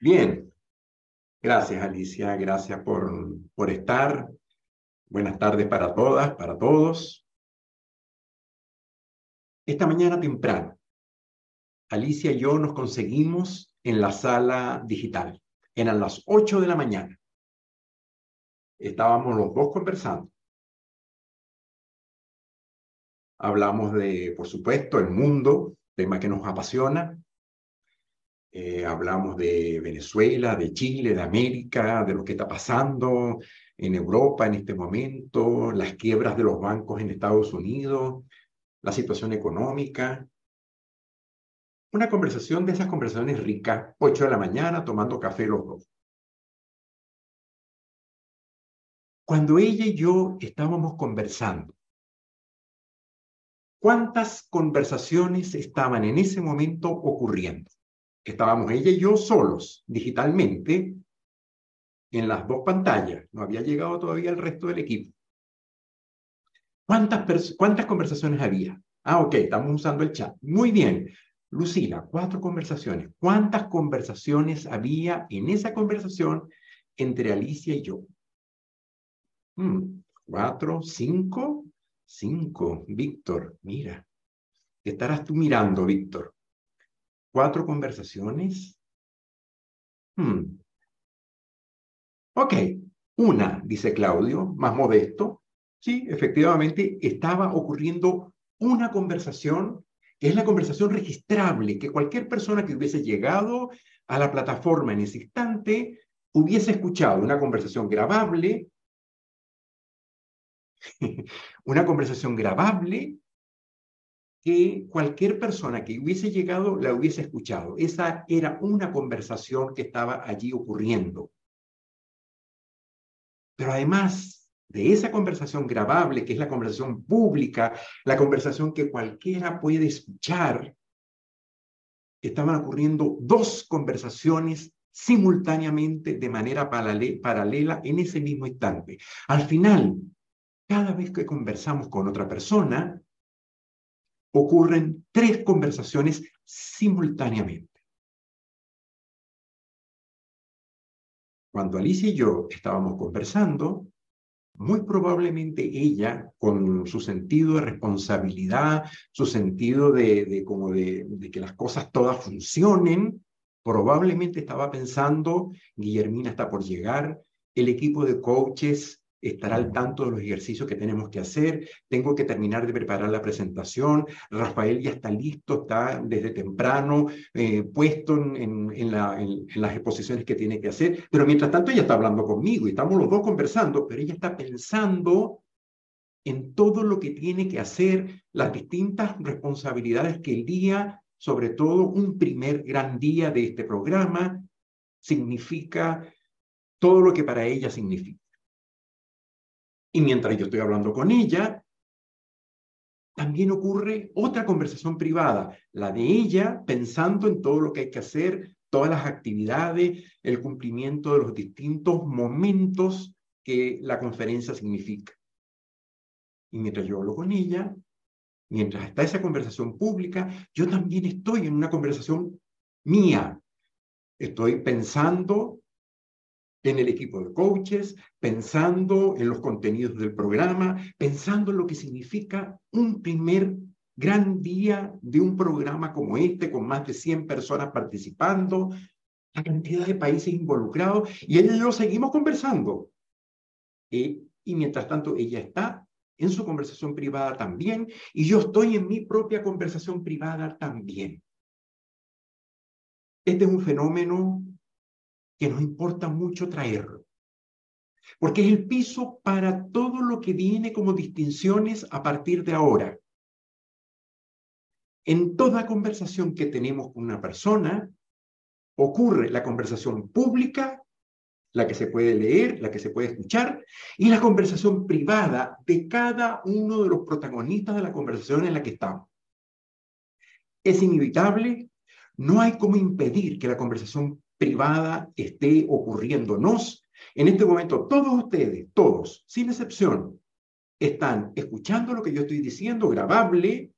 Bien. Gracias, Alicia. Gracias por, por estar. Buenas tardes para todas, para todos. Esta mañana temprano, Alicia y yo nos conseguimos en la sala digital. Eran las 8 de la mañana. Estábamos los dos conversando. Hablamos de, por supuesto, el mundo, tema que nos apasiona. Eh, hablamos de Venezuela, de Chile, de América, de lo que está pasando en Europa en este momento, las quiebras de los bancos en Estados Unidos, la situación económica. Una conversación de esas conversaciones ricas, 8 de la mañana, tomando café los dos. Cuando ella y yo estábamos conversando ¿Cuántas conversaciones estaban en ese momento ocurriendo? Estábamos ella y yo solos, digitalmente, en las dos pantallas. No había llegado todavía el resto del equipo. ¿Cuántas, ¿Cuántas conversaciones había? Ah, ok, estamos usando el chat. Muy bien. Lucila, cuatro conversaciones. ¿Cuántas conversaciones había en esa conversación entre Alicia y yo? Hmm, cuatro, cinco, Cinco. Víctor, mira. ¿Qué estarás tú mirando, Víctor? ¿Cuatro conversaciones? Hmm. Ok, una, dice Claudio, más modesto. Sí, efectivamente, estaba ocurriendo una conversación que es la conversación registrable, que cualquier persona que hubiese llegado a la plataforma en ese instante hubiese escuchado una conversación grabable una conversación grabable que cualquier persona que hubiese llegado la hubiese escuchado. Esa era una conversación que estaba allí ocurriendo. Pero además de esa conversación grabable, que es la conversación pública, la conversación que cualquiera puede escuchar, estaban ocurriendo dos conversaciones simultáneamente de manera paralela en ese mismo instante. Al final, cada vez que conversamos con otra persona, ocurren tres conversaciones simultáneamente. Cuando Alicia y yo estábamos conversando, muy probablemente ella, con su sentido de responsabilidad, su sentido de, como de, de que las cosas todas funcionen, probablemente estaba pensando, Guillermina está por llegar, el equipo de coaches estará al tanto de los ejercicios que tenemos que hacer, tengo que terminar de preparar la presentación, Rafael ya está listo, está desde temprano eh, puesto en, en, las exposiciones que tiene que hacer, pero mientras tanto ella está hablando conmigo y estamos los dos conversando, pero ella está pensando en todo lo que tiene que hacer, las distintas responsabilidades que el día, sobre todo un primer gran día de este programa, significa todo lo que para ella significa. Y mientras yo estoy hablando con ella, también ocurre otra conversación privada, la de ella pensando en todo lo que hay que hacer, todas las actividades, el cumplimiento de los distintos momentos que la conferencia significa. Y mientras yo hablo con ella, mientras está esa conversación pública, yo también estoy en una conversación mía. Estoy pensando en el equipo de coaches, pensando en los contenidos del programa, pensando en lo que significa un primer gran día de un programa como este, con más de 100 personas participando, la cantidad de países involucrados, y y yo seguimos conversando. y mientras tanto, ella está en su conversación privada también, y yo estoy en mi propia conversación privada también. Este es un fenómeno que nos importa mucho traerlo. Porque es el piso para todo lo que viene como distinciones a partir de ahora. En toda conversación que tenemos con una persona, ocurre la conversación pública, la que se puede leer, la que se puede escuchar, y la conversación privada de cada uno de los protagonistas de la conversación en la que estamos. Es inevitable, no hay cómo impedir que la conversación privada esté ocurriéndonos. En este momento, todos ustedes, todos, sin excepción, están escuchando lo que yo estoy diciendo, grabable,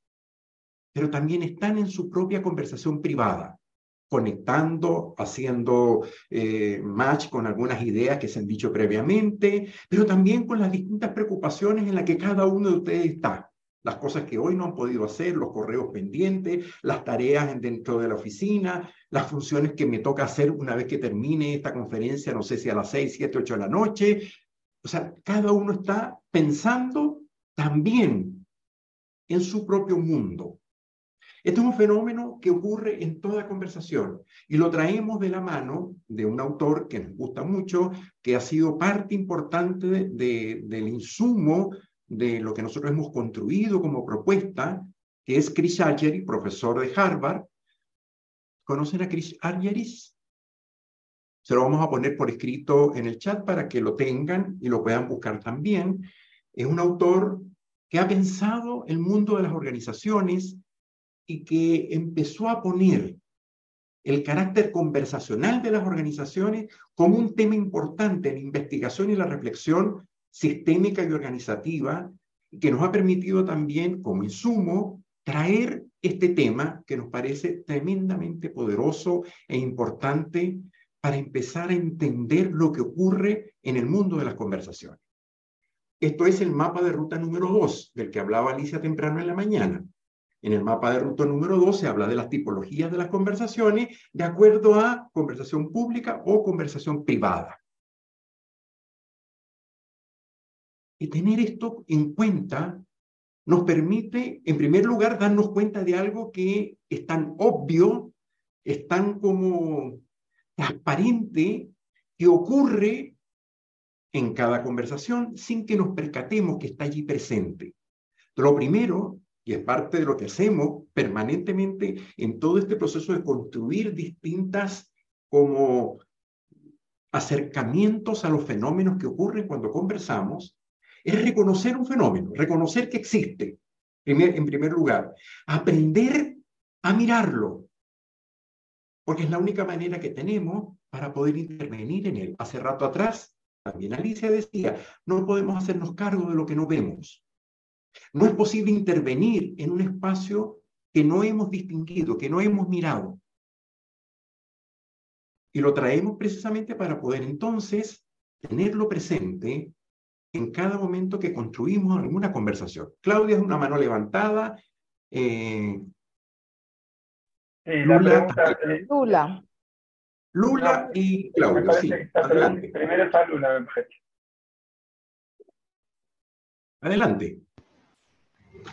pero también están en su propia conversación privada, conectando, haciendo eh, match con algunas ideas que se han dicho previamente, pero también con las distintas preocupaciones en las que cada uno de ustedes está. Las cosas que hoy no han podido hacer, los correos pendientes, las tareas dentro de la oficina, las funciones que me toca hacer una vez que termine esta conferencia, no sé si a las 6, 7, 8 de la noche. O sea, cada uno está pensando también en su propio mundo. Este es un fenómeno que ocurre en toda conversación y lo traemos de la mano de un autor que nos gusta mucho, que ha sido parte importante del insumo de lo que nosotros hemos construido como propuesta, que es Chris Argery, profesor de Harvard. ¿Conocen a Chris Argeris? Se lo vamos a poner por escrito en el chat para que lo tengan y lo puedan buscar también. Es un autor que ha pensado el mundo de las organizaciones y que empezó a poner el carácter conversacional de las organizaciones como un tema importante en la investigación y la reflexión sistémica y organizativa, que nos ha permitido también, como insumo, traer este tema que nos parece tremendamente poderoso e importante para empezar a entender lo que ocurre en el mundo de las conversaciones. Esto es el mapa de ruta número dos, del que hablaba Alicia temprano en la mañana. En el mapa de ruta número 2 se habla de las tipologías de las conversaciones de acuerdo a conversación pública o conversación privada. Y tener esto en cuenta nos permite, en primer lugar, darnos cuenta de algo que es tan obvio, es tan como transparente, que ocurre en cada conversación sin que nos percatemos que está allí presente. Lo primero y es parte de lo que hacemos permanentemente en todo este proceso de construir distintas como acercamientos a los fenómenos que ocurren cuando conversamos, es reconocer un fenómeno, reconocer que existe, en primer lugar, aprender a mirarlo, porque es la única manera que tenemos para poder intervenir en él. Hace rato atrás, también Alicia decía, no podemos hacernos cargo de lo que no vemos. No es posible intervenir en un espacio que no hemos distinguido, que no hemos mirado. Y lo traemos precisamente para poder entonces tenerlo presente en cada momento que construimos alguna conversación. Claudia es una mano levantada. Eh, Lula, Lula. Lula y Claudia, sí. Adelante. Primero está Lula, me parece. Adelante.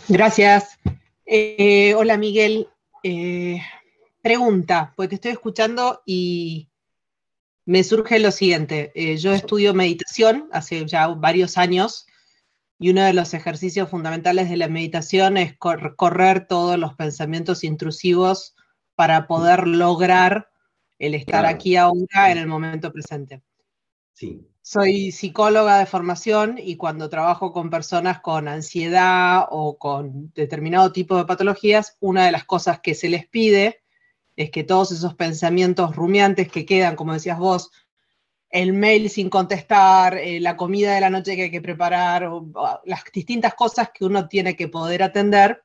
Gracias. Eh, hola Miguel. Eh, pregunta, porque te estoy escuchando y me surge lo siguiente. Eh, yo estudio meditación hace ya varios años y uno de los ejercicios fundamentales de la meditación es correr todos los pensamientos intrusivos para poder lograr el estar aquí ahora en el momento presente. Sí. Soy psicóloga de formación y cuando trabajo con personas con ansiedad o con determinado tipo de patologías, una de las cosas que se les pide es que todos esos pensamientos rumiantes que quedan, como decías vos, el mail sin contestar, eh, la comida de la noche que hay que preparar, las distintas cosas que uno tiene que poder atender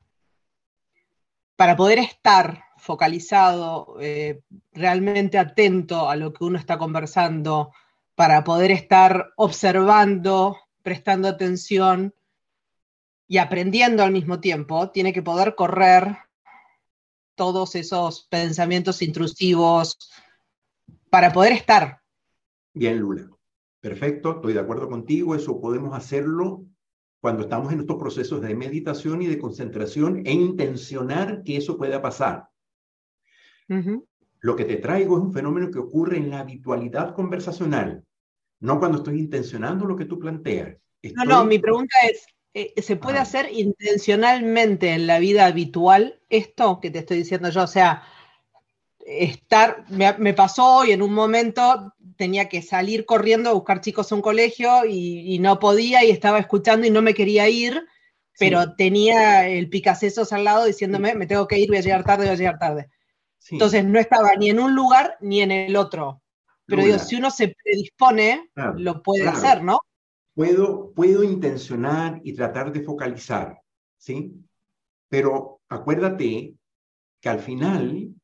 para poder estar focalizado, eh, realmente atento a lo que uno está conversando, para poder estar observando, prestando atención y aprendiendo al mismo tiempo, tiene que poder correr todos esos pensamientos intrusivos para poder estar. Bien, Lula. Perfecto, estoy de acuerdo contigo. Eso podemos hacerlo cuando estamos en estos procesos de meditación y de concentración e intencionar que eso pueda pasar. Lo que te traigo es un fenómeno que ocurre en la habitualidad conversacional, no cuando estoy intencionando lo que tú planteas. No, no, mi pregunta es, eh, ¿se puede ah. hacer intencionalmente en la vida habitual esto que te estoy diciendo yo? O sea, estar, me, pasó y en un momento tenía que salir corriendo a buscar chicos a un colegio y, no podía y estaba escuchando y no me quería ir, pero tenía el picasesos al lado diciéndome, me tengo que ir, voy a llegar tarde, voy a llegar tarde. Entonces no estaba ni en un lugar ni en el otro. Pero digo, si uno se predispone, lo puede hacer, ¿no? Puedo, puedo intencionar y tratar de focalizar, ¿sí? Pero acuérdate que al final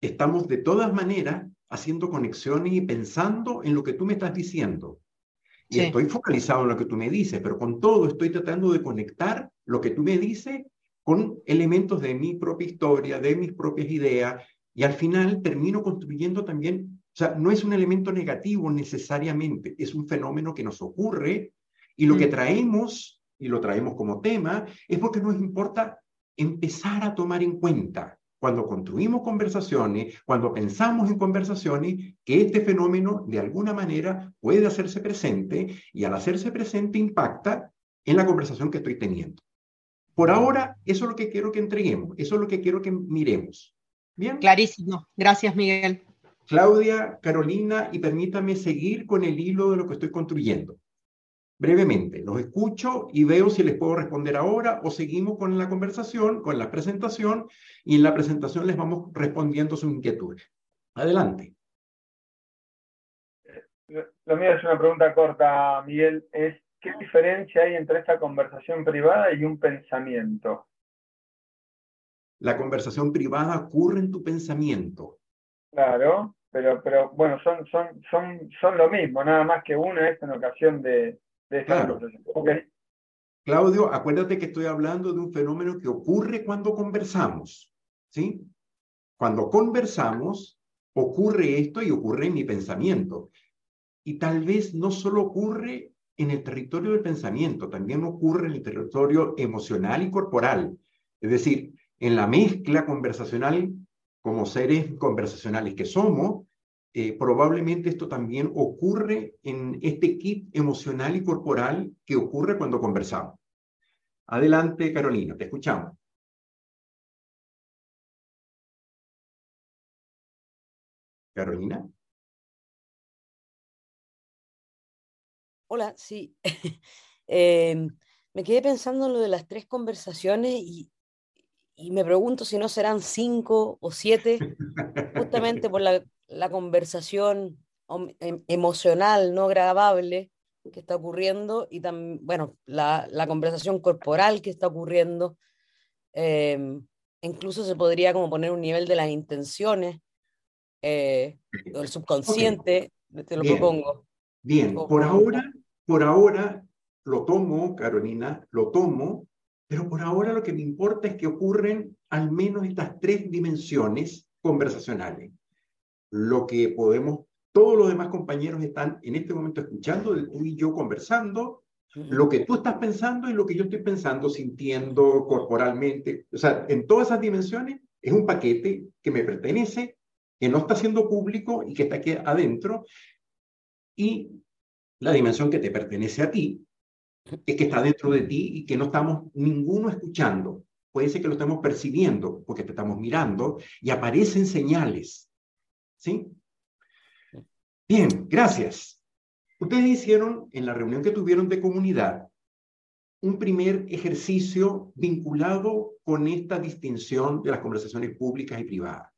estamos de todas maneras haciendo conexiones y pensando en lo que tú me estás diciendo. Y estoy focalizado en lo que tú me dices, pero con todo estoy tratando de conectar lo que tú me dices con elementos de mi propia historia, de mis propias ideas, y al final termino construyendo también, sea, no es un elemento negativo necesariamente, es un fenómeno que nos ocurre y lo que traemos, y lo traemos como tema, es porque nos importa empezar a tomar en cuenta cuando construimos conversaciones, cuando pensamos en conversaciones, que este fenómeno de alguna manera puede hacerse presente y al hacerse presente impacta en la conversación que estoy teniendo. Por ahora, eso es lo que quiero que entreguemos, eso es lo que quiero que miremos. Bien. Clarísimo. Gracias, Miguel. Claudia, Carolina, y permítame seguir con el hilo de lo que estoy construyendo. Brevemente, los escucho y veo si les puedo responder ahora o seguimos con la conversación, con la presentación, y en la presentación les vamos respondiendo sus inquietudes. Adelante. Lo mío es una pregunta corta, Miguel. Es, ¿Qué diferencia hay entre esta conversación privada y un pensamiento? la conversación privada ocurre en tu pensamiento. Claro, pero, pero bueno, son, son, son, son lo mismo, nada más que una es en ocasión de, de esta conversación. Claudio, acuérdate que estoy hablando de un fenómeno que ocurre cuando conversamos, ¿sí? Cuando conversamos, ocurre esto y ocurre en mi pensamiento. Y tal vez no solo ocurre en el territorio del pensamiento, también ocurre en el territorio emocional y corporal. Es decir, en la mezcla conversacional como seres conversacionales que somos, eh, probablemente esto también ocurre en este kit emocional y corporal que ocurre cuando conversamos. Adelante, Carolina, te escuchamos. Carolina. Hola, sí. Em, me quedé pensando en lo de las tres conversaciones y, y me pregunto si no serán cinco o siete, justamente por la, la conversación em, emocional no grabable que está ocurriendo y también, bueno, la, la, conversación corporal que está ocurriendo. Eh, incluso se podría como poner un nivel de las intenciones, eh, el subconsciente, te lo propongo. Bien, por ahora, por ahora lo tomo, Carolina, lo tomo pero por ahora lo que me importa es que ocurren al menos estas tres dimensiones conversacionales. Lo que podemos, todos los demás compañeros están en este momento escuchando, tú y yo conversando, lo que tú estás pensando y lo que yo estoy pensando, sintiendo corporalmente. O sea, en todas esas dimensiones es un paquete que me pertenece, que no está siendo público y que está aquí adentro. Y la dimensión que te pertenece a ti, que está dentro de ti y que no estamos ninguno escuchando. Puede ser que lo estemos percibiendo porque te estamos mirando y aparecen señales. ¿Sí? Bien, gracias. Ustedes hicieron en la reunión que tuvieron de comunidad un primer ejercicio vinculado con esta distinción de las conversaciones públicas y privadas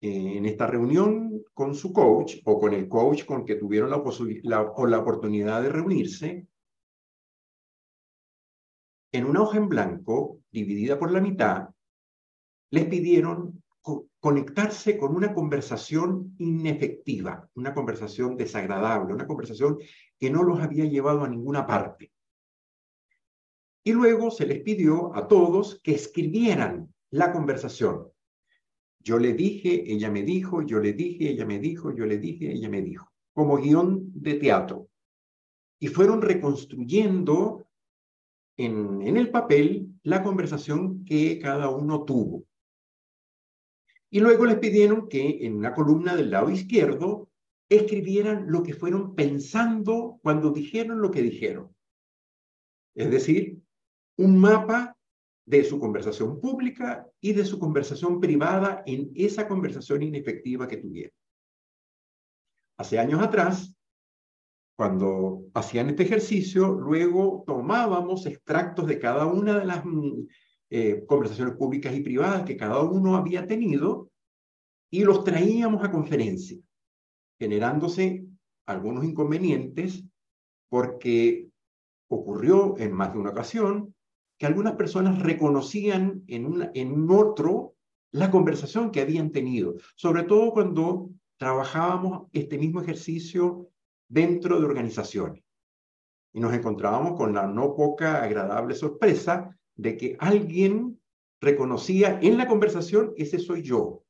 en esta reunión con su coach o con el coach con que tuvieron la oportunidad de reunirse, en una hoja en blanco, dividida por la mitad, les pidieron conectarse con una conversación inefectiva, una conversación desagradable, una conversación que no los había llevado a ninguna parte. Y luego se les pidió a todos que escribieran la conversación, yo le dije, ella me dijo, yo le dije, ella me dijo, yo le dije, ella me dijo, como guion de teatro. Y fueron reconstruyendo en, en el papel la conversación que cada uno tuvo. Y luego les pidieron que en una columna del lado izquierdo escribieran lo que fueron pensando cuando dijeron lo que dijeron. Es decir, un mapa de su conversación pública y de su conversación privada en esa conversación inefectiva que tuvieron. Hace años atrás, cuando hacían este ejercicio, luego tomábamos extractos de cada una de las mm, eh, conversaciones públicas y privadas que cada uno había tenido y los traíamos a conferencia, generándose algunos inconvenientes porque ocurrió en más de una ocasión que algunas personas reconocían en, en otro la conversación que habían tenido, sobre todo cuando trabajábamos este mismo ejercicio dentro de organizaciones. Y nos encontrábamos con la no poca agradable sorpresa de que alguien reconocía en la conversación, ese soy yo.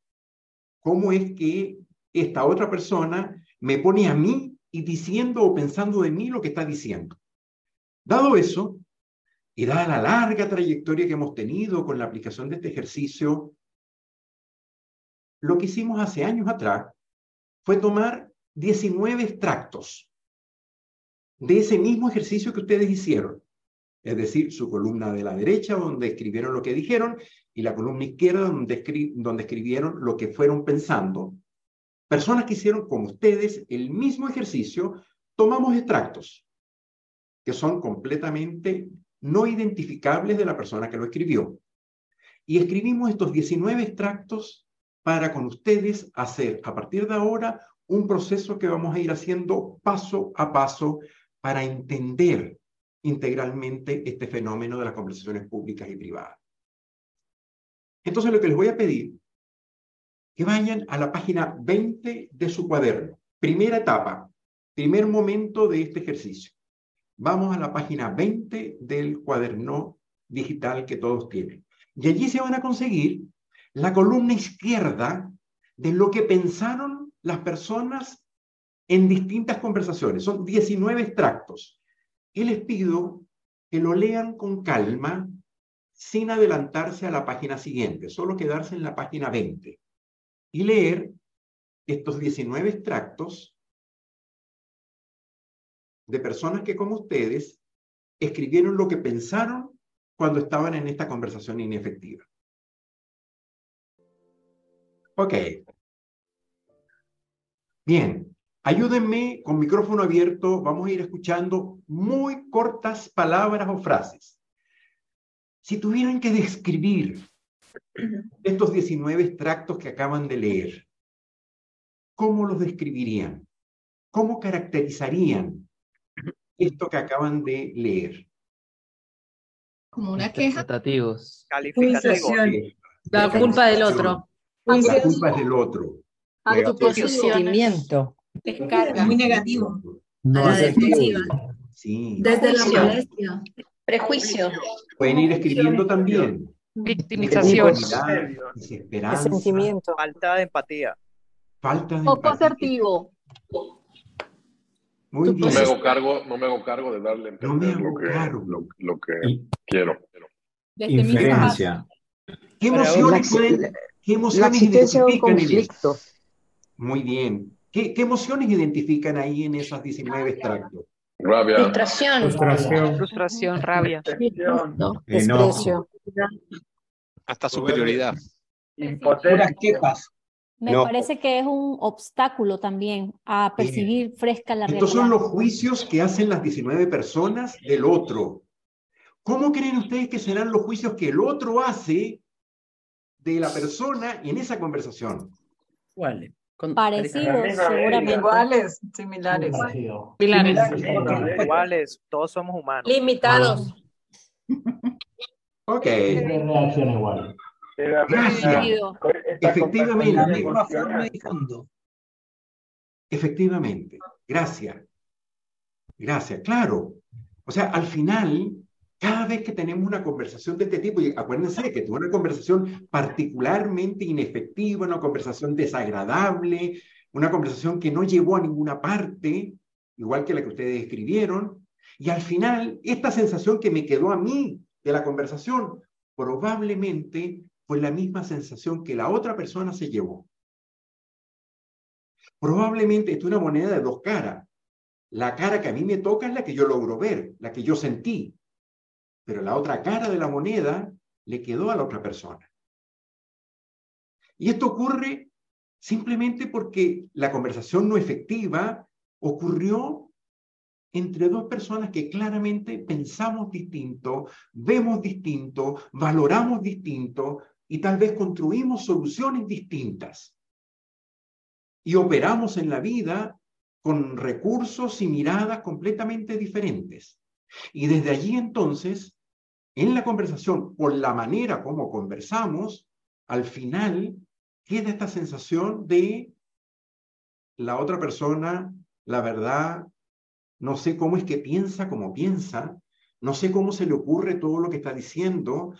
¿Cómo es que esta otra persona me pone a mí y diciendo o pensando de mí lo que está diciendo? Dado eso, y dada la larga trayectoria que hemos tenido con la aplicación de este ejercicio, lo que hicimos hace años atrás fue tomar 19 extractos de ese mismo ejercicio que ustedes hicieron. Es decir, su columna de la derecha, donde escribieron lo que dijeron, y la columna izquierda, donde, donde escribieron lo que fueron pensando. Personas que hicieron con ustedes el mismo ejercicio, tomamos extractos que son completamente no identificables de la persona que lo escribió. Y escribimos estos 19 extractos para con ustedes hacer a partir de ahora un proceso que vamos a ir haciendo paso a paso para entender integralmente este fenómeno de las conversaciones públicas y privadas. Entonces lo que les voy a pedir, que vayan a la página 20 de su cuaderno, primera etapa, primer momento de este ejercicio. Vamos a la página 20 del cuaderno digital que todos tienen. Y allí se van a conseguir la columna izquierda de lo que pensaron las personas en distintas conversaciones. Son 19 extractos. Y les pido que lo lean con calma, sin adelantarse a la página siguiente, solo quedarse en la página 20 y leer estos 19 extractos de personas que como ustedes escribieron lo que pensaron cuando estaban en esta conversación inefectiva. Ok. Bien, ayúdenme con micrófono abierto, vamos a ir escuchando muy cortas palabras o frases. Si tuvieran que describir estos 19 extractos que acaban de leer, ¿cómo los describirían? ¿Cómo caracterizarían esto que acaban de leer? Como una queja. Calificativos. La culpa del otro. La culpa es del otro. Autoposicionamiento. Descarga. Muy negativo. No, la defensiva. Sí. Desde la molestia. Prejuicio. Pueden ir escribiendo también. Victimización. Desesperanza. Falta de empatía. Falta de Poco empatía. asertivo. Muy bien. No me hago cargo, no me hago cargo de darle No me hago lo que, cargo. lo, lo que Y- quiero. Mi Inferencia. ¿Qué La, emociones, pueden- qué emociones identifican en conflicto. Muy bien. ¿Qué, ¿Qué emociones identifican ahí en esos 19 extractos? Rabia, Frustración. Frustración. Frustración, rabia. Decepción, Enojo. Desprecio. Hasta superioridad. impotencia. Me No. parece que es un obstáculo también a percibir fresca la Estos son realidad. los juicios que hacen las 19 personas del otro. ¿Cómo creen ustedes que serán los juicios que el otro hace de la persona en esa conversación? ¿Cuáles? Parecidos, seguramente. Iguales, similares. Pilares. Iguales, todos somos humanos. Limitados. Ok, reacciona igual. Gracias. Efectivamente. conversación emocional. efectivamente. Gracias. Gracias, claro. O sea, al final, cada vez que tenemos una conversación de este tipo, y acuérdense que tuve una conversación particularmente inefectiva, una conversación desagradable, una conversación que no llevó a ninguna parte, igual que la que ustedes escribieron, y al final, esta sensación que me quedó a mí de la conversación, probablemente fue la misma sensación que la otra persona se llevó. Probablemente esto es una moneda de dos caras. La cara que a mí me toca es la que yo logro ver, la que yo sentí. Pero la otra cara de la moneda le quedó a la otra persona. Y esto ocurre simplemente porque la conversación no efectiva ocurrió entre dos personas que claramente pensamos distinto, vemos distinto, valoramos distinto y tal vez construimos soluciones distintas. Y operamos en la vida con recursos y miradas completamente diferentes. Y desde allí entonces, en la conversación, por la manera como conversamos, al final queda esta sensación de la otra persona, la verdad, no sé cómo es que piensa como piensa, no sé cómo se le ocurre todo lo que está diciendo,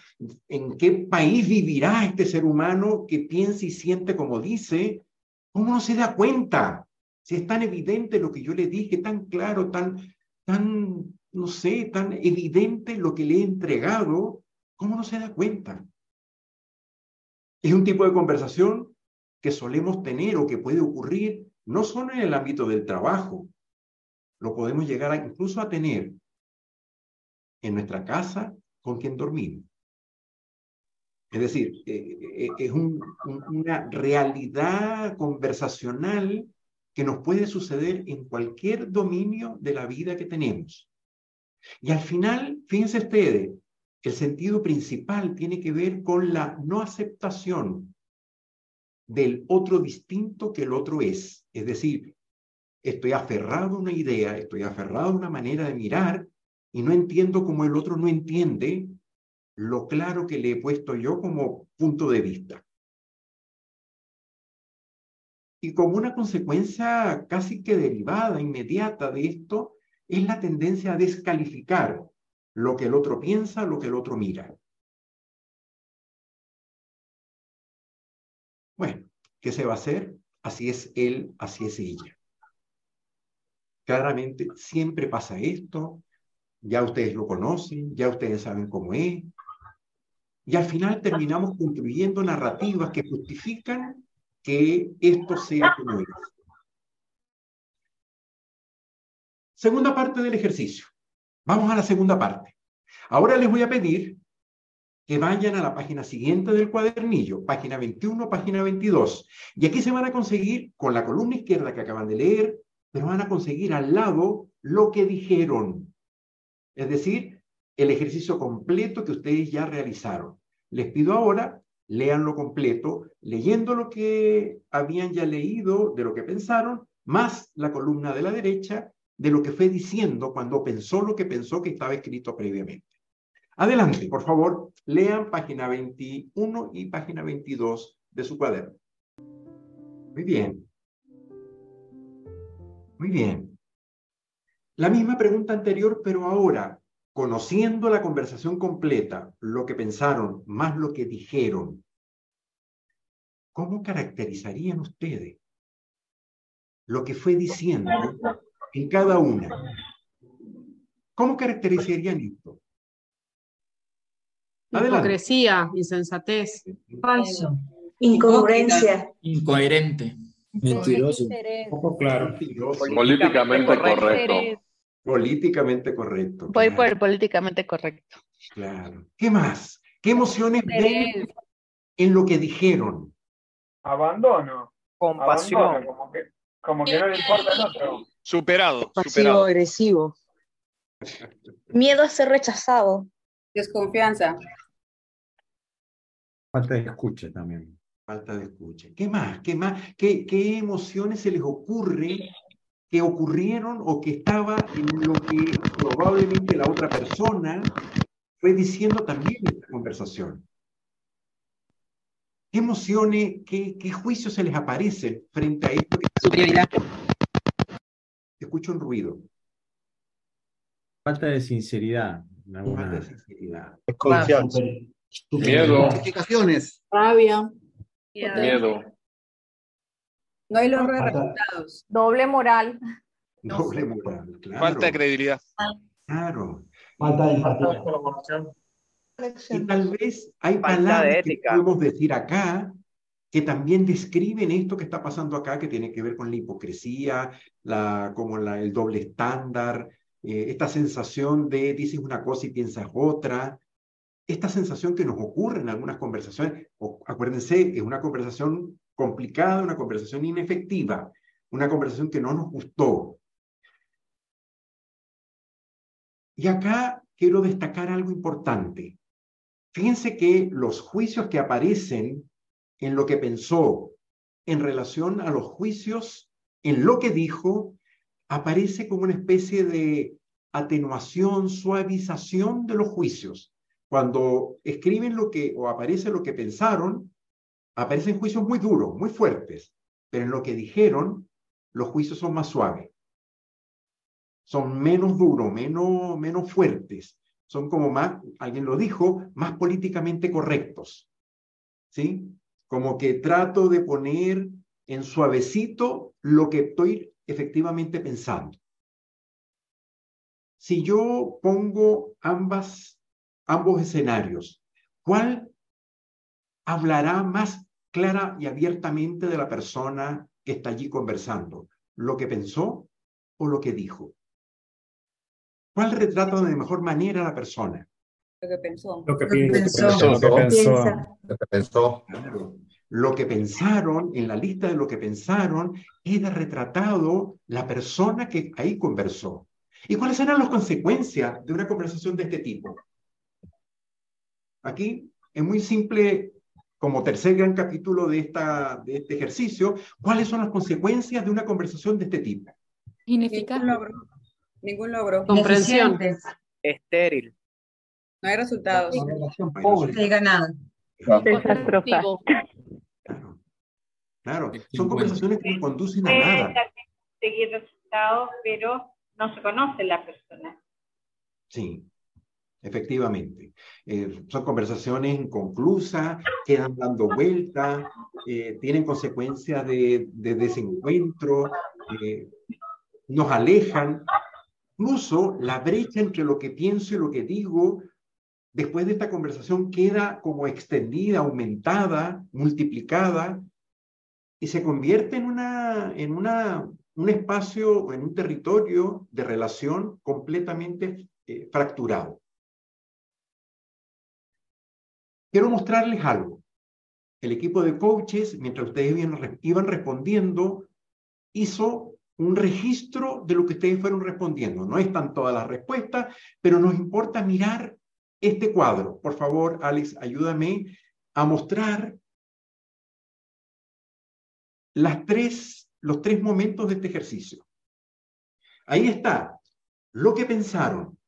en qué país vivirá este ser humano que piensa y siente como dice, cómo no se da cuenta, si es tan evidente lo que yo le dije, tan claro, tan, tan, no sé, tan evidente lo que le he entregado, ¿cómo no se da cuenta? Es un tipo de conversación que solemos tener o que puede ocurrir no solo en el ámbito del trabajo, lo podemos llegar a, incluso a tener en nuestra casa con quien dormimos. Es decir, eh, eh, es un, una realidad conversacional que nos puede suceder en cualquier dominio de la vida que tenemos. Y al final, fíjense ustedes, el sentido principal tiene que ver con la no aceptación del otro distinto que el otro es. Es decir, estoy aferrado a una idea, estoy aferrado a una manera de mirar y no entiendo como el otro no entiende lo claro que le he puesto yo como punto de vista. Y como una consecuencia casi que derivada, inmediata de esto, es la tendencia a descalificar lo que el otro piensa, lo que el otro mira. Bueno, ¿qué se va a hacer? Así es él, así es ella. Claramente siempre pasa esto, ya ustedes lo conocen, ya ustedes saben cómo es, y al final terminamos construyendo narrativas que justifican que esto sea como es. Segunda parte del ejercicio. Vamos a la segunda parte. Ahora les voy a pedir que vayan a la página siguiente del cuadernillo, página 21, página 22. Y aquí se van a conseguir, con la columna izquierda que acaban de leer, pero van a conseguir al lado lo que dijeron. Es decir, el ejercicio completo que ustedes ya realizaron. Les pido ahora, leanlo completo, leyendo lo que habían ya leído, de lo que pensaron, más la columna de la derecha, de lo que fue diciendo cuando pensó lo que pensó que estaba escrito previamente. Adelante, por favor, lean página 21 y página 22 de su cuaderno. Muy bien. Muy bien. La misma pregunta anterior, pero ahora, conociendo la conversación completa, lo que pensaron, más lo que dijeron, ¿cómo caracterizarían ustedes lo que fue diciendo en cada una? ¿Cómo caracterizarían esto? Adelante. Hipocresía, insensatez. Falso. Incongruencia. Incoherente. Mentiroso. Poco claro. Políticamente correcto. Políticamente correcto. Voy por el políticamente correcto. Claro. ¿Qué más? ¿Qué emociones ven en lo que dijeron? Abandono. Compasión. Abandono, como, que, como que no le importa el otro. Superado. Pasivo superado. agresivo. Miedo a ser rechazado. Desconfianza. Falta de escucha también. Falta de escucha. ¿Qué más? ¿Qué más? ¿Qué, qué emociones se les ocurre que ocurrieron o que estaba en lo que probablemente la otra persona fue diciendo también en esta conversación? ¿Qué emociones, qué, qué juicios se les aparecen frente a esto? Superioridad. Escucho un ruido. Falta de sinceridad. en Falta alguna- de sinceridad. Desconfianza. Miedo. Justificaciones. Rabia. Miedo. No hay de Falta- resultados. Doble moral. Doble moral, claro. Falta de credibilidad. Claro. Falta de empatía. Y tal vez hay Falta de palabras que ética. podemos decir acá que también describen esto que está pasando acá, que tiene que ver con la hipocresía, la, como la, el doble estándar, eh, esta sensación de dices una cosa y piensas otra, esta sensación que nos ocurre en algunas conversaciones, o, acuérdense, es una conversación complicada, una conversación inefectiva, una conversación que no nos gustó. Y acá quiero destacar algo importante. Fíjense que los juicios que aparecen en lo que pensó en relación a los juicios, en lo que dijo, aparece como una especie de atenuación, suavización de los juicios. Cuando escriben lo que, o aparece lo que pensaron, aparecen juicios muy duros, muy fuertes, pero en lo que dijeron, los juicios son más suaves. Son menos duros, menos, menos fuertes. Son como más, alguien lo dijo, más políticamente correctos. ¿Sí? Como que trato de poner en suavecito lo que estoy efectivamente pensando. Si yo pongo ambas, ambos escenarios, ¿cuál hablará más clara y abiertamente de la persona que está allí conversando? ¿Lo que pensó o lo que dijo? ¿Cuál retrata de mejor manera a la persona? Lo que pensó. Lo que Lo que piensa. pensó. Lo que pensó. Lo que pensó. Claro. Lo que pensaron, en la lista de lo que pensaron, era retratado la persona que ahí conversó. ¿Y cuáles serán las consecuencias de una conversación de este tipo? Aquí es muy simple, como tercer gran capítulo de, esta, de este ejercicio, ¿cuáles son las consecuencias de una conversación de este tipo? Ineficaz. Ningún logro. Ningún logro. Comprensión. Estéril. No hay resultados. Relación Bueno, pobre. No llega nada. Desastrosa. Claro, claro. Son conversaciones que no conducen a nada. seguir resultados, pero no se conoce la persona. Sí, efectivamente. Eh, son conversaciones inconclusas, quedan dando vueltas, eh, tienen consecuencias de, de desencuentro, eh, nos alejan. Incluso la brecha entre lo que pienso y lo que digo después de esta conversación queda como extendida, aumentada, multiplicada y se convierte en, una, en una, un espacio, en un territorio de relación completamente fracturado. Quiero mostrarles algo. El equipo de coaches, mientras ustedes iban, respondiendo, hizo un registro de lo que ustedes fueron respondiendo. No están todas las respuestas, pero nos importa mirar este cuadro. Por favor, Alex, ayúdame a mostrar las tres, los tres momentos de este ejercicio. Ahí está lo que pensaron,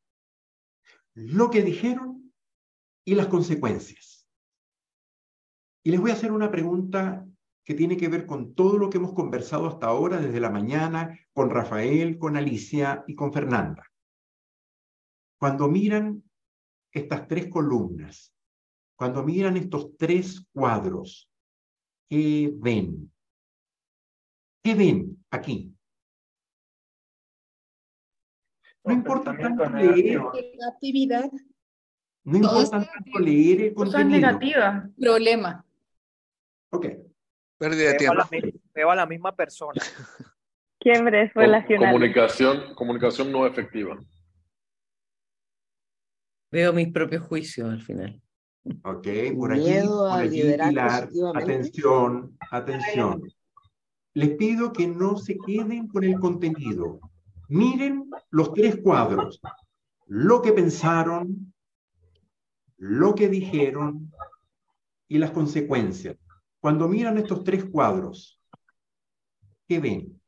lo que dijeron y las consecuencias. Y les voy a hacer una pregunta que tiene que ver con todo lo que hemos conversado hasta ahora, desde la mañana, con Rafael, con Alicia y con Fernanda. Cuando miran estas tres columnas, cuando miran estos tres cuadros, ¿qué ven? ¿Qué ven aquí? No importa tanto leer, Negatividad. No importa tanto leer el Cosas contenido. negativas. Problema. Ok, Pérdida de Veo a, la, tiempo. veo a la misma persona. Quiebres relacionales. Comunicación, comunicación no efectiva. Veo mis propios juicios al final. ok, por allí, Miedo por allí, Pilar, atención, atención. Les pido que no se queden con el contenido. Miren los tres cuadros. Lo que pensaron, lo que dijeron y las consecuencias. Cuando miran estos tres cuadros, ¿qué ven?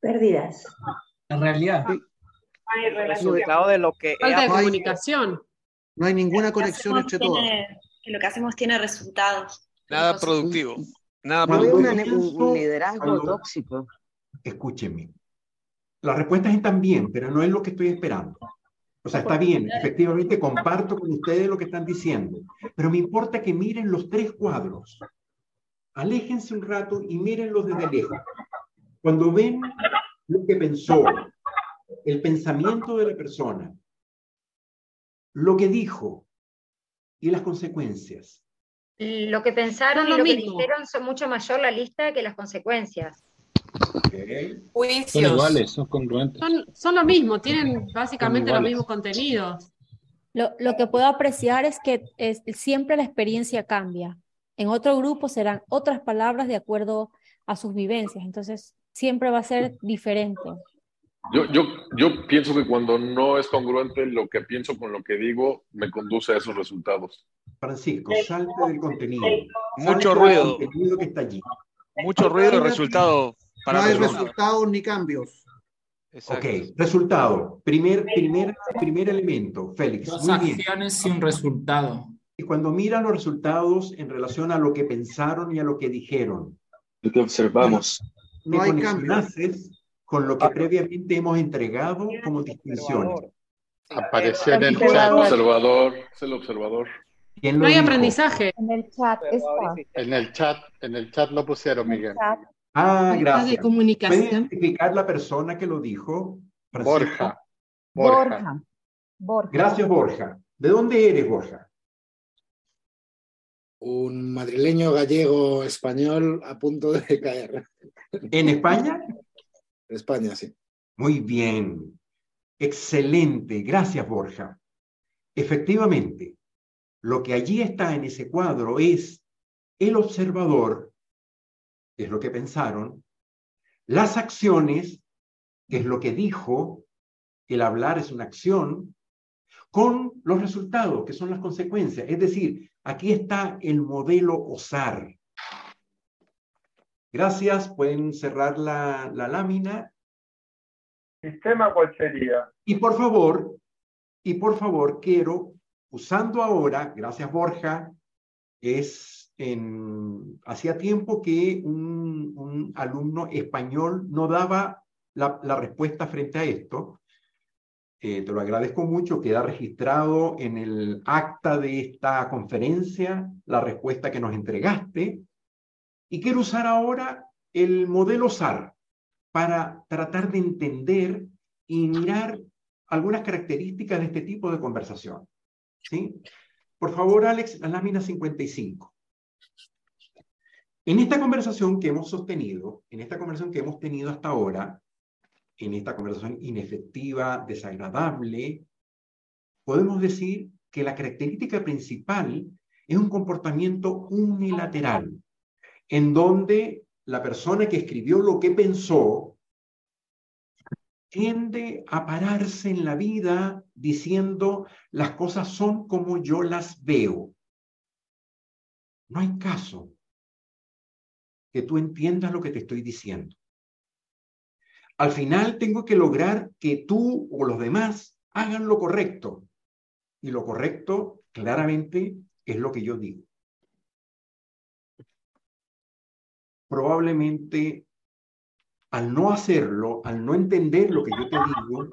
Pérdidas. En realidad, Hay resultado de lo que Falta de comunicación. no hay ninguna conexión entre todos. que lo que hacemos tiene resultados. Nada productivo. Nada una- yo un, liderazgo cuando- tóxico. Escúchenme. Las respuestas están bien, pero no es lo que estoy esperando. O sea, está bien, efectivamente comparto con ustedes lo que están diciendo, pero me importa que miren los tres cuadros. Aléjense un rato y mírenlos desde lejos. Cuando ven lo que pensó, el pensamiento de la persona, lo que dijo y las consecuencias. Lo que pensaron y lo lo que dijeron son mucho mayor la lista que las consecuencias. Son iguales, son congruentes. Son, son lo mismo, tienen básicamente los mismos contenidos. Lo, lo que puedo apreciar es que es, siempre la experiencia cambia. En otro grupo serán otras palabras de acuerdo a sus vivencias, entonces siempre va a ser diferente. Yo, yo, yo pienso que cuando no es congruente lo que pienso con lo que digo, me conduce a esos resultados. Francisco, salte del contenido. Mucho Salte ruido. contenido que está allí. Mucho ruido y resultado para no hay resultados ni cambios. Exacto. Ok, resultado. Primer, primer, primer elemento, Félix. Dos Muy bien. acciones y un resultado. y cuando mira los resultados en relación a lo que pensaron y a lo que dijeron. Lo que observamos. No hay conexionases con lo que previamente hemos entregado como distinciones. Apareció en el chat. observador, es el observador. ¿Quién No hay dijo? aprendizaje. En el chat está. En el chat, en el chat lo pusieron, Miguel. Ah, gracias. de comunicación. ¿Puede identificar la persona que lo dijo? Borja. Borja. Borja. Borja. Gracias, Borja. ¿De dónde eres, Borja? Un madrileño gallego español a punto de caer. ¿En España? España, sí. Muy bien. Excelente. Gracias, Borja. Efectivamente, lo que allí está en ese cuadro es el observador, que es lo que pensaron, las acciones, que es lo que dijo, el hablar es una acción, con los resultados, que son las consecuencias. Es decir, aquí está el modelo OSAR. Gracias, pueden cerrar la, la lámina. ¿Sistema cuál sería? Y por favor, y por favor, quiero, usando ahora, gracias Borja, es hacía tiempo que un, alumno español no daba la, la respuesta frente a esto. Eh, te lo agradezco mucho, queda registrado en el acta de esta conferencia la respuesta que nos entregaste. Y quiero usar ahora el modelo SAR para tratar de entender y mirar algunas características de este tipo de conversación. ¿sí? Por favor, Alex, la lámina 55. En esta conversación que hemos sostenido, en esta conversación que hemos tenido hasta ahora, en esta conversación inefectiva, desagradable, podemos decir que la característica principal es un comportamiento unilateral, en donde la persona que escribió lo que pensó tiende a pararse en la vida diciendo las cosas son como yo las veo. No hay caso que tú entiendas lo que te estoy diciendo. Al final tengo que lograr que tú o los demás hagan lo correcto. Y lo correcto, claramente, es lo que yo digo. Probablemente al no hacerlo, al no entender lo que yo te digo,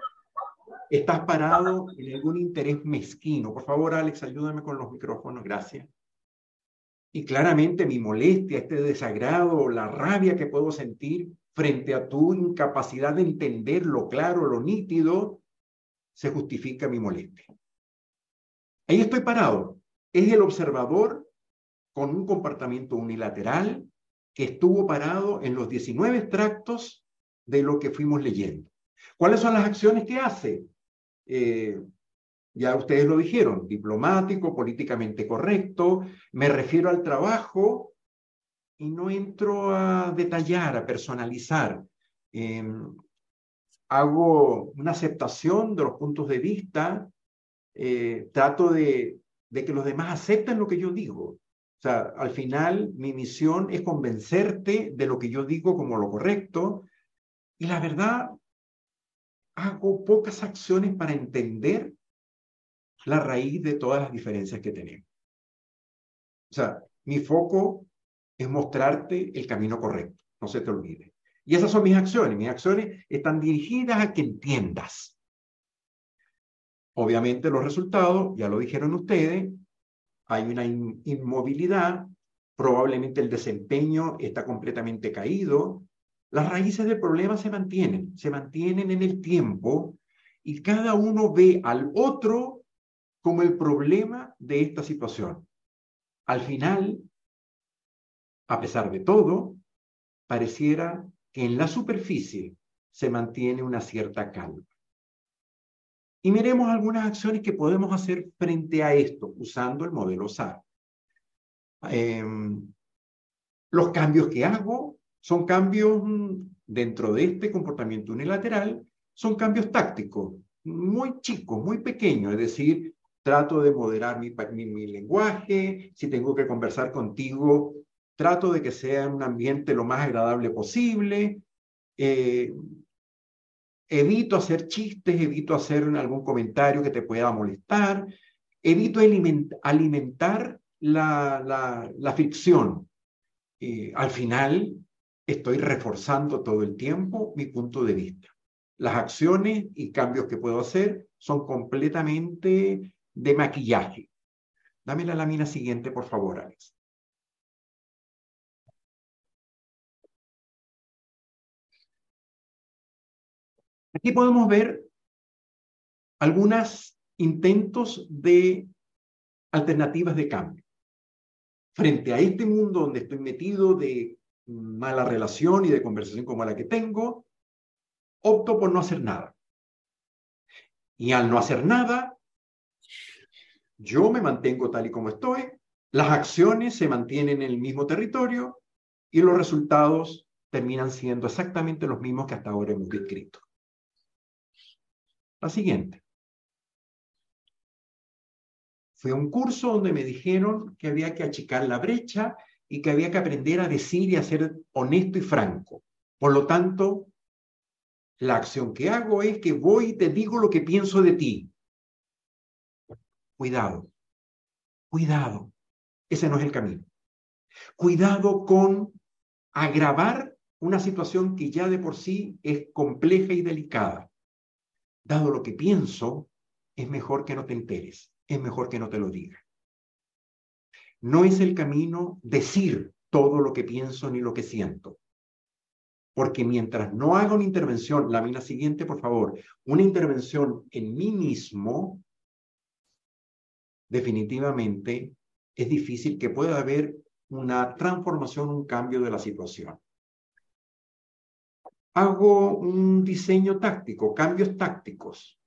estás parado en algún interés mezquino. Por favor, Alex, ayúdame con los micrófonos, gracias. Y claramente mi molestia, este desagrado, la rabia que puedo sentir frente a tu incapacidad de entender lo claro, lo nítido, se justifica mi molestia. Ahí estoy parado. Es el observador con un comportamiento unilateral que estuvo parado en los 19 extractos de lo que fuimos leyendo. ¿Cuáles son las acciones que hace? Eh, ya ustedes lo dijeron, diplomático, políticamente correcto, me refiero al trabajo y no entro a detallar, a personalizar. Eh, hago una aceptación de los puntos de vista, eh, trato de, de que los demás acepten lo que yo digo. O sea, al final mi misión es convencerte de lo que yo digo como lo correcto y la verdad, hago pocas acciones para entender la raíz de todas las diferencias que tenemos. O sea, mi foco es mostrarte el camino correcto, no se te olvide. Y esas son mis acciones. Mis acciones están dirigidas a que entiendas. Obviamente los resultados, ya lo dijeron ustedes, hay una in inmovilidad, probablemente el desempeño está completamente caído, las raíces del problema se mantienen, se mantienen en el tiempo y cada uno ve al otro como el problema de esta situación. Al final, a pesar de todo, pareciera que en la superficie se mantiene una cierta calma. Y miremos algunas acciones que podemos hacer frente a esto usando el modelo SAR. Eh, los cambios que hago son cambios dentro de este comportamiento unilateral, son cambios tácticos, muy chicos, muy pequeños, es decir, trato de moderar mi, mi, lenguaje, si tengo que conversar contigo, trato de que sea un ambiente lo más agradable posible, eh, evito hacer chistes, evito hacer algún comentario que te pueda molestar, evito alimentar la, la, la ficción. Eh, al final, estoy reforzando todo el tiempo mi punto de vista. Las acciones y cambios que puedo hacer son completamente de maquillaje. Dame la lámina siguiente, por favor, Alex. Aquí podemos ver algunos intentos de alternativas de cambio. Frente a este mundo donde estoy metido de mala relación y de conversación como la que tengo, opto por no hacer nada. Y al no hacer nada, yo me mantengo tal y como estoy, las acciones se mantienen en el mismo territorio y los resultados terminan siendo exactamente los mismos que hasta ahora hemos descrito. La siguiente. Fue un curso donde me dijeron que había que achicar la brecha y que había que aprender a decir y a ser honesto y franco. Por lo tanto, la acción que hago es que voy y te digo lo que pienso de ti. Cuidado, cuidado. Ese no es el camino. Cuidado con agravar una situación que ya de por sí es compleja y delicada. Dado lo que pienso, es mejor que no te enteres, es mejor que no te lo diga. No es el camino decir todo lo que pienso ni lo que siento. Porque mientras no haga una intervención, la mina siguiente, por favor, una intervención en mí mismo, definitivamente es difícil que pueda haber una transformación, un cambio de la situación. Hago un diseño táctico, cambios tácticos.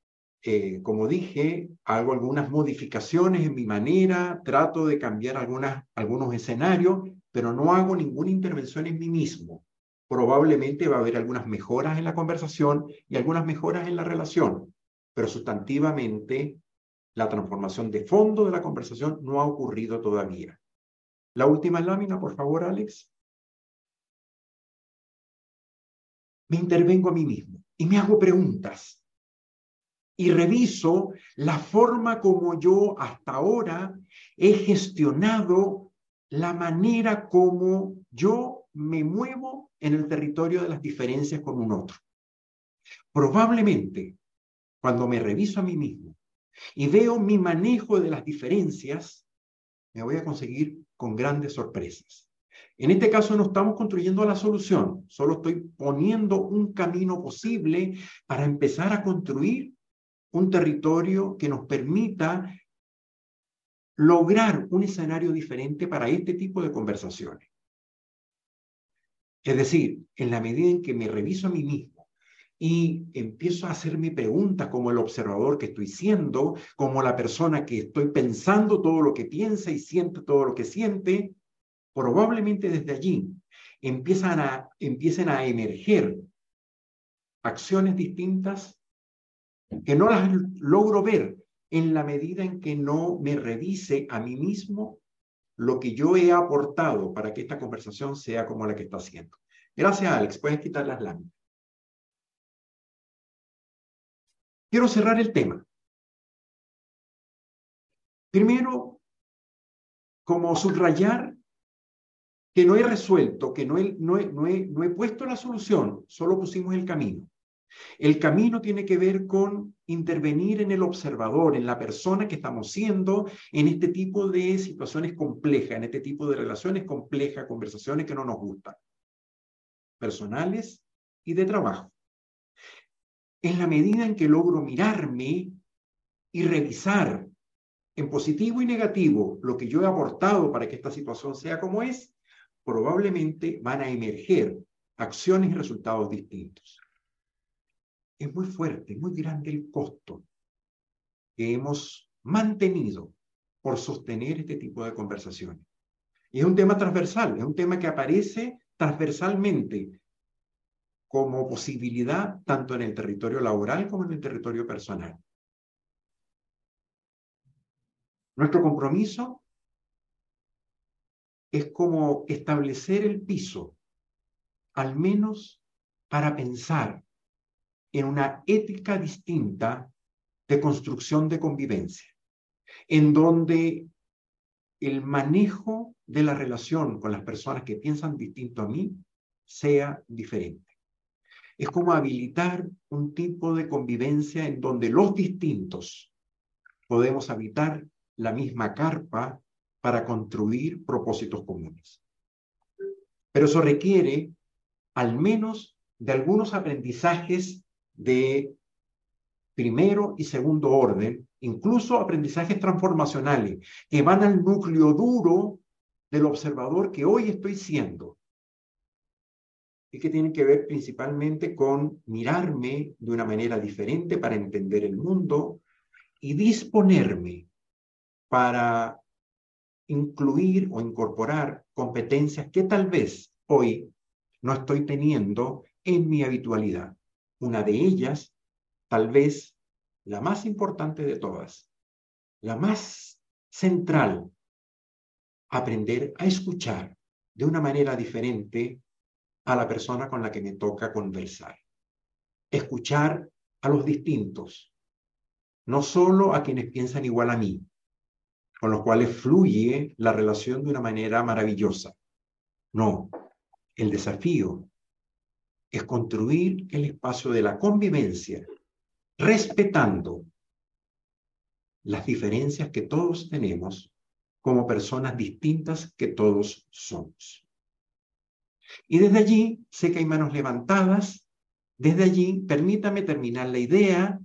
Eh, como dije, hago algunas modificaciones en mi manera, trato de cambiar algunas, algunos escenarios, pero no hago ninguna intervención en mí mismo. Probablemente va a haber algunas mejoras en la conversación y algunas mejoras en la relación, pero sustantivamente la transformación de fondo de la conversación no ha ocurrido todavía. La última lámina, por favor, Alex. Me intervengo a mí mismo y me hago preguntas y reviso la forma como yo hasta ahora he gestionado la manera como yo me muevo en el territorio de las diferencias con un otro. Probablemente, cuando me reviso a mí mismo y veo mi manejo de las diferencias, me voy a conseguir con grandes sorpresas. En este caso no estamos construyendo la solución, solo estoy poniendo un camino posible para empezar a construir un territorio que nos permita lograr un escenario diferente para este tipo de conversaciones. Es decir, en la medida en que me reviso a mí mismo y empiezo a hacerme preguntas como el observador que estoy siendo, como la persona que estoy pensando todo lo que piensa y siento todo lo que siente, probablemente desde allí empiezan a, empiecen a emerger acciones distintas que no las logro ver en la medida en que no me revise a mí mismo lo que yo he aportado para que esta conversación sea como la que está haciendo. Gracias, Alex. Puedes quitar las láminas. Quiero cerrar el tema. Primero, como subrayar que no he resuelto, que no he, no he, no he, no he puesto la solución, solo pusimos el camino. El camino tiene que ver con intervenir en el observador, en la persona que estamos siendo, en este tipo de situaciones complejas, en este tipo de relaciones complejas, conversaciones que no nos gustan, personales y de trabajo. En la medida en que logro mirarme y revisar en positivo y negativo lo que yo he aportado para que esta situación sea como es, probablemente van a emerger acciones y resultados distintos es muy fuerte, muy grande el costo que hemos mantenido por sostener este tipo de conversaciones. Y es un tema transversal, es un tema que aparece transversalmente como posibilidad tanto en el territorio laboral como en el territorio personal. Nuestro compromiso es como establecer el piso, al menos para pensar en una ética distinta de construcción de convivencia. en donde el manejo de la relación con las personas que piensan distinto a mí sea diferente. Es como habilitar un tipo de convivencia en donde los distintos podemos habitar la misma carpa para construir propósitos comunes. Pero eso requiere al menos de algunos aprendizajes de primero y segundo orden, incluso aprendizajes transformacionales, que van al núcleo duro del observador que hoy estoy siendo. Y que tienen que ver principalmente con mirarme de una manera diferente para entender el mundo y disponerme para incluir o incorporar competencias que tal vez hoy no estoy teniendo en mi habitualidad. Una de ellas, tal vez la más importante de todas, la más central, aprender a escuchar de una manera diferente a la persona con la que me toca conversar. Escuchar a los distintos, no solo a quienes piensan igual a mí, con los cuales fluye la relación de una manera maravillosa. No, el desafío es construir el espacio de la convivencia, respetando las diferencias que todos tenemos como personas distintas que todos somos. Y desde allí, sé que hay manos levantadas, desde allí, permítame terminar la idea,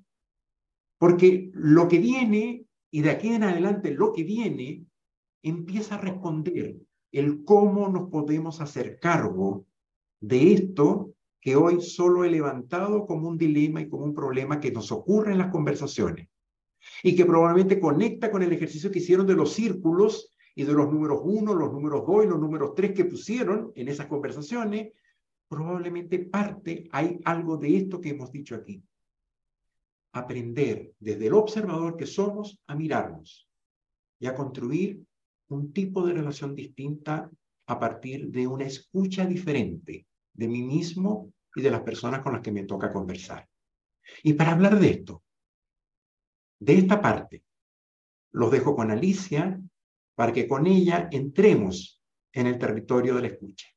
porque lo que viene, y de aquí en adelante lo que viene, empieza a responder el cómo nos podemos hacer cargo de esto que hoy solo he levantado como un dilema y como un problema que nos ocurre en las conversaciones y que probablemente conecta con el ejercicio que hicieron de los círculos y de los números uno, los números dos y los números tres que pusieron en esas conversaciones, probablemente parte, hay algo de esto que hemos dicho aquí. Aprender desde el observador que somos a mirarnos y a construir un tipo de relación distinta a partir de una escucha diferente de mí mismo y de las personas con las que me toca conversar. Y para hablar de esto, de esta parte, los dejo con Alicia para que con ella entremos en el territorio de la escucha.